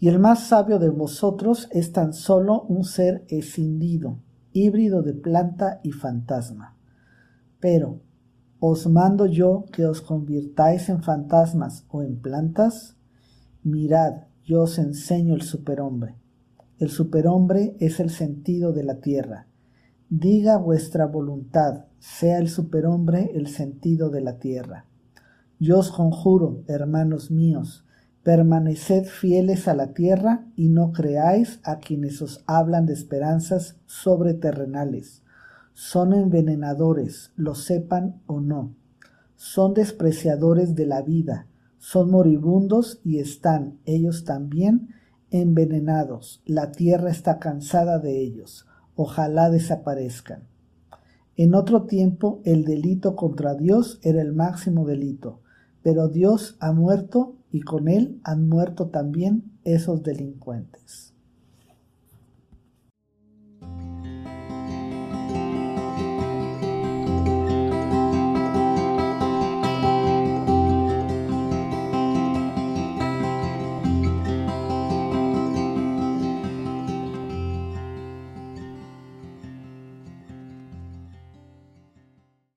Y el más sabio de vosotros es tan solo un ser escindido, híbrido de planta y fantasma. Pero, ¿os mando yo que os convirtáis en fantasmas o en plantas? Mirad, yo os enseño el superhombre. El superhombre es el sentido de la tierra. Diga vuestra voluntad, sea el superhombre el sentido de la tierra. Yo os conjuro, hermanos míos, permaneced fieles a la tierra y no creáis a quienes os hablan de esperanzas sobreterrenales. Son envenenadores, lo sepan o no. Son despreciadores de la vida, son moribundos y están ellos también envenenados. La tierra está cansada de ellos. Ojalá desaparezcan. En otro tiempo el delito contra Dios era el máximo delito, pero Dios ha muerto y con él han muerto también esos delincuentes.